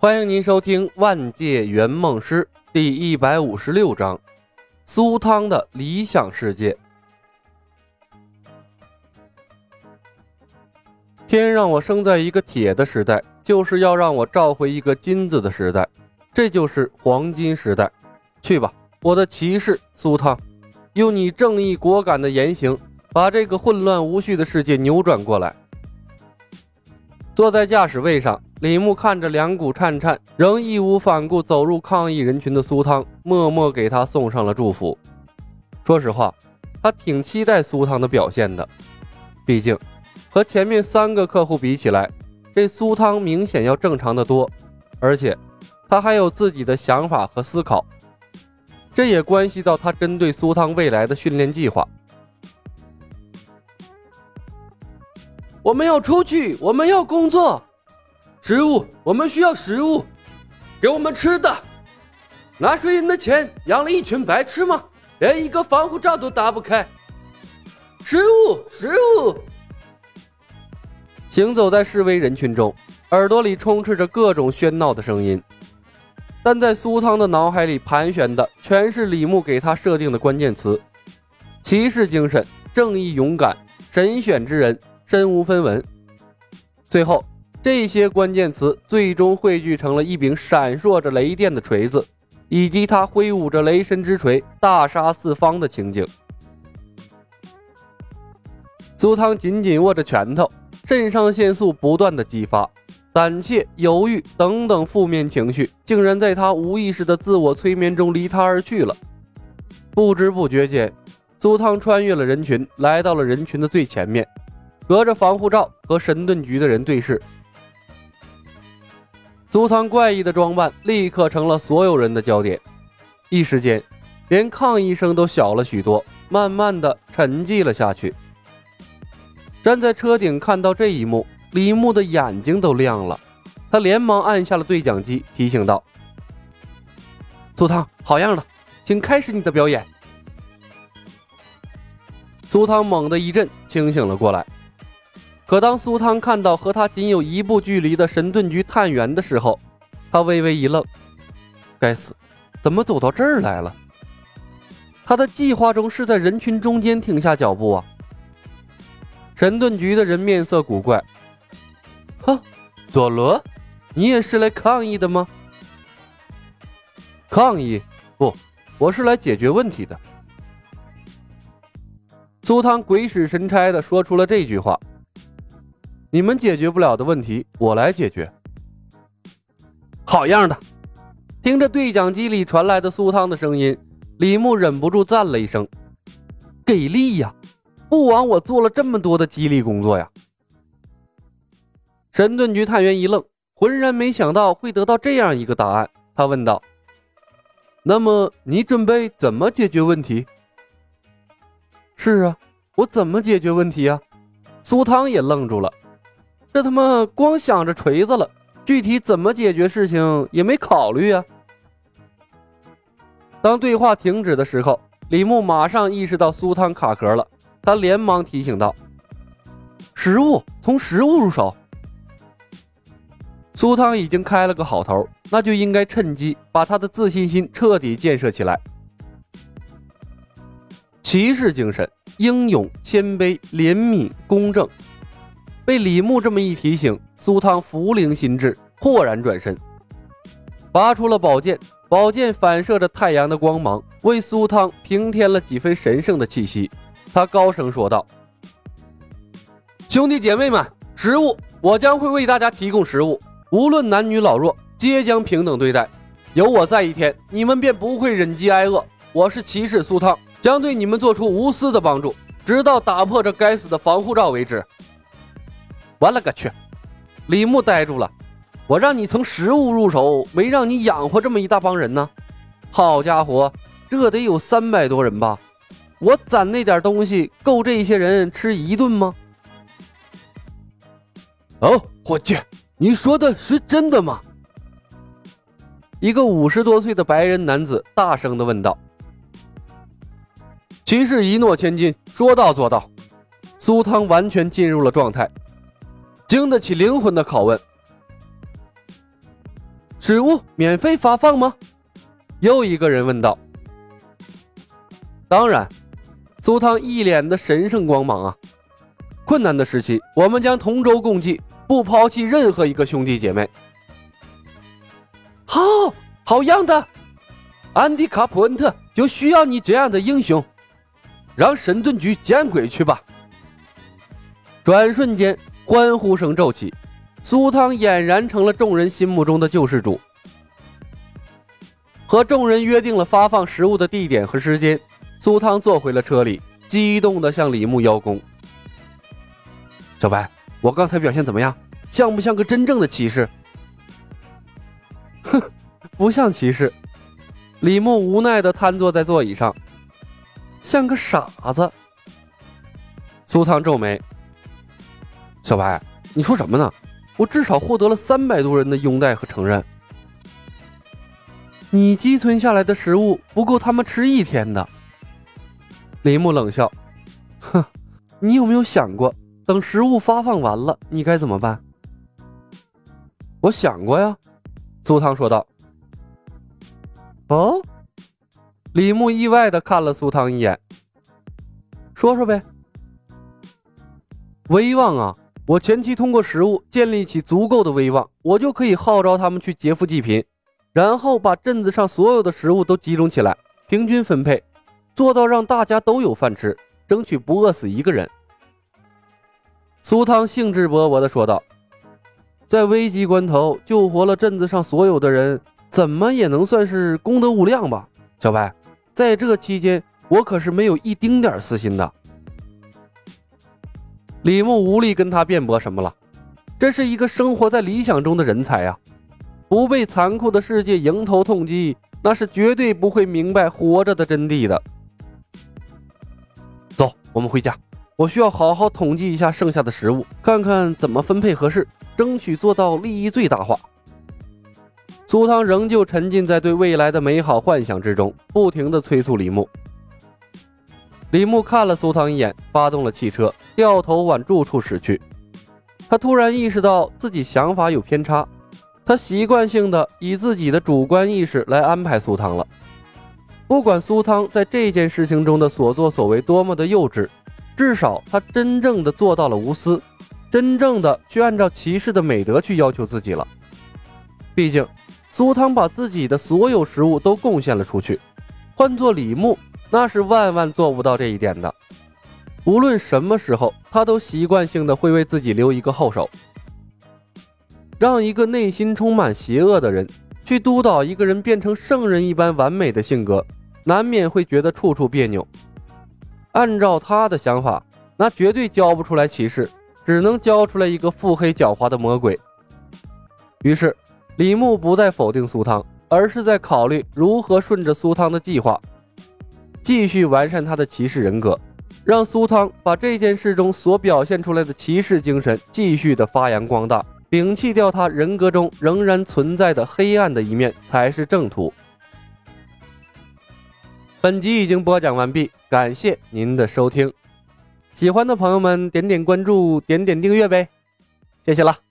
欢迎您收听《万界圆梦师》第一百五十六章：苏汤的理想世界。天让我生在一个铁的时代，就是要让我召回一个金子的时代，这就是黄金时代。去吧，我的骑士苏汤，用你正义果敢的言行，把这个混乱无序的世界扭转过来。坐在驾驶位上，李牧看着两股颤颤，仍义无反顾走入抗议人群的苏汤，默默给他送上了祝福。说实话，他挺期待苏汤的表现的，毕竟和前面三个客户比起来，这苏汤明显要正常的多，而且他还有自己的想法和思考，这也关系到他针对苏汤未来的训练计划。我们要出去，我们要工作，食物，我们需要食物，给我们吃的。纳税人的钱养了一群白痴吗？连一个防护罩都打不开。食物，食物。行走在示威人群中，耳朵里充斥着各种喧闹的声音，但在苏汤的脑海里盘旋的全是李牧给他设定的关键词：骑士精神、正义、勇敢、神选之人。身无分文，最后这些关键词最终汇聚成了一柄闪烁着雷电的锤子，以及他挥舞着雷神之锤大杀四方的情景。苏汤紧紧握着拳头，肾上腺素不断的激发，胆怯、犹豫等等负面情绪竟然在他无意识的自我催眠中离他而去了。不知不觉间，苏汤穿越了人群，来到了人群的最前面。隔着防护罩和神盾局的人对视，苏汤怪异的装扮立刻成了所有人的焦点，一时间，连抗议声都小了许多，慢慢的沉寂了下去。站在车顶看到这一幕，李牧的眼睛都亮了，他连忙按下了对讲机，提醒道：“苏汤，好样的，请开始你的表演。”苏汤猛地一震，清醒了过来。可当苏汤看到和他仅有一步距离的神盾局探员的时候，他微微一愣：“该死，怎么走到这儿来了？”他的计划中是在人群中间停下脚步啊！神盾局的人面色古怪：“哼，佐罗，你也是来抗议的吗？”“抗议？不，我是来解决问题的。”苏汤鬼使神差的说出了这句话。你们解决不了的问题，我来解决。好样的！听着对讲机里传来的苏汤的声音，李牧忍不住赞了一声：“给力呀！不枉我做了这么多的激励工作呀！”神盾局探员一愣，浑然没想到会得到这样一个答案。他问道：“那么你准备怎么解决问题？”“是啊，我怎么解决问题啊？”苏汤也愣住了。这他妈光想着锤子了，具体怎么解决事情也没考虑啊！当对话停止的时候，李牧马上意识到苏汤卡壳了，他连忙提醒道：“食物，从食物入手。”苏汤已经开了个好头，那就应该趁机把他的自信心彻底建设起来。骑士精神，英勇、谦卑、怜悯、公正。被李牧这么一提醒，苏汤福灵心智，豁然转身，拔出了宝剑。宝剑反射着太阳的光芒，为苏汤平添了几分神圣的气息。他高声说道：“兄弟姐妹们，食物，我将会为大家提供食物，无论男女老弱，皆将平等对待。有我在一天，你们便不会忍饥挨饿。我是骑士苏汤，将对你们做出无私的帮助，直到打破这该死的防护罩为止。”我勒个去！李牧呆住了。我让你从食物入手，没让你养活这么一大帮人呢。好家伙，这得有三百多人吧？我攒那点东西够这些人吃一顿吗？哦，伙计，你说的是真的吗？一个五十多岁的白人男子大声的问道。骑士一诺千金，说到做到。苏汤完全进入了状态。经得起灵魂的拷问。食物免费发放吗？又一个人问道。当然，苏汤一脸的神圣光芒啊！困难的时期，我们将同舟共济，不抛弃任何一个兄弟姐妹。好，好样的！安迪卡普恩特就需要你这样的英雄，让神盾局见鬼去吧！转瞬间，欢呼声骤起，苏汤俨然成了众人心目中的救世主。和众人约定了发放食物的地点和时间，苏汤坐回了车里，激动地向李牧邀功：“小白，我刚才表现怎么样？像不像个真正的骑士？”“哼，不像骑士。”李牧无奈地瘫坐在座椅上，像个傻子。苏汤皱眉：“小白，你说什么呢？我至少获得了三百多人的拥戴和承认。你积存下来的食物不够他们吃一天的。”林木冷笑：“哼，你有没有想过，等食物发放完了，你该怎么办？”我想过呀，苏汤说道。哦，李牧意外的看了苏汤一眼，说说呗。威望啊，我前期通过食物建立起足够的威望，我就可以号召他们去劫富济贫，然后把镇子上所有的食物都集中起来，平均分配，做到让大家都有饭吃，争取不饿死一个人。苏汤兴致勃勃的说道：“在危急关头救活了镇子上所有的人。”怎么也能算是功德无量吧，小白，在这期间，我可是没有一丁点私心的。李牧无力跟他辩驳什么了，这是一个生活在理想中的人才呀，不被残酷的世界迎头痛击，那是绝对不会明白活着的真谛的。走，我们回家，我需要好好统计一下剩下的食物，看看怎么分配合适，争取做到利益最大化。苏汤仍旧沉浸在对未来的美好幻想之中，不停地催促李牧。李牧看了苏汤一眼，发动了汽车，掉头往住处驶去。他突然意识到自己想法有偏差，他习惯性的以自己的主观意识来安排苏汤了。不管苏汤在这件事情中的所作所为多么的幼稚，至少他真正的做到了无私，真正的去按照骑士的美德去要求自己了。毕竟。苏汤把自己的所有食物都贡献了出去，换做李牧，那是万万做不到这一点的。无论什么时候，他都习惯性的会为自己留一个后手。让一个内心充满邪恶的人去督导一个人变成圣人一般完美的性格，难免会觉得处处别扭。按照他的想法，那绝对教不出来骑士，只能教出来一个腹黑狡猾的魔鬼。于是。李牧不再否定苏汤，而是在考虑如何顺着苏汤的计划，继续完善他的骑士人格，让苏汤把这件事中所表现出来的骑士精神继续的发扬光大，摒弃掉他人格中仍然存在的黑暗的一面才是正途。本集已经播讲完毕，感谢您的收听，喜欢的朋友们点点关注，点点订阅呗，谢谢了。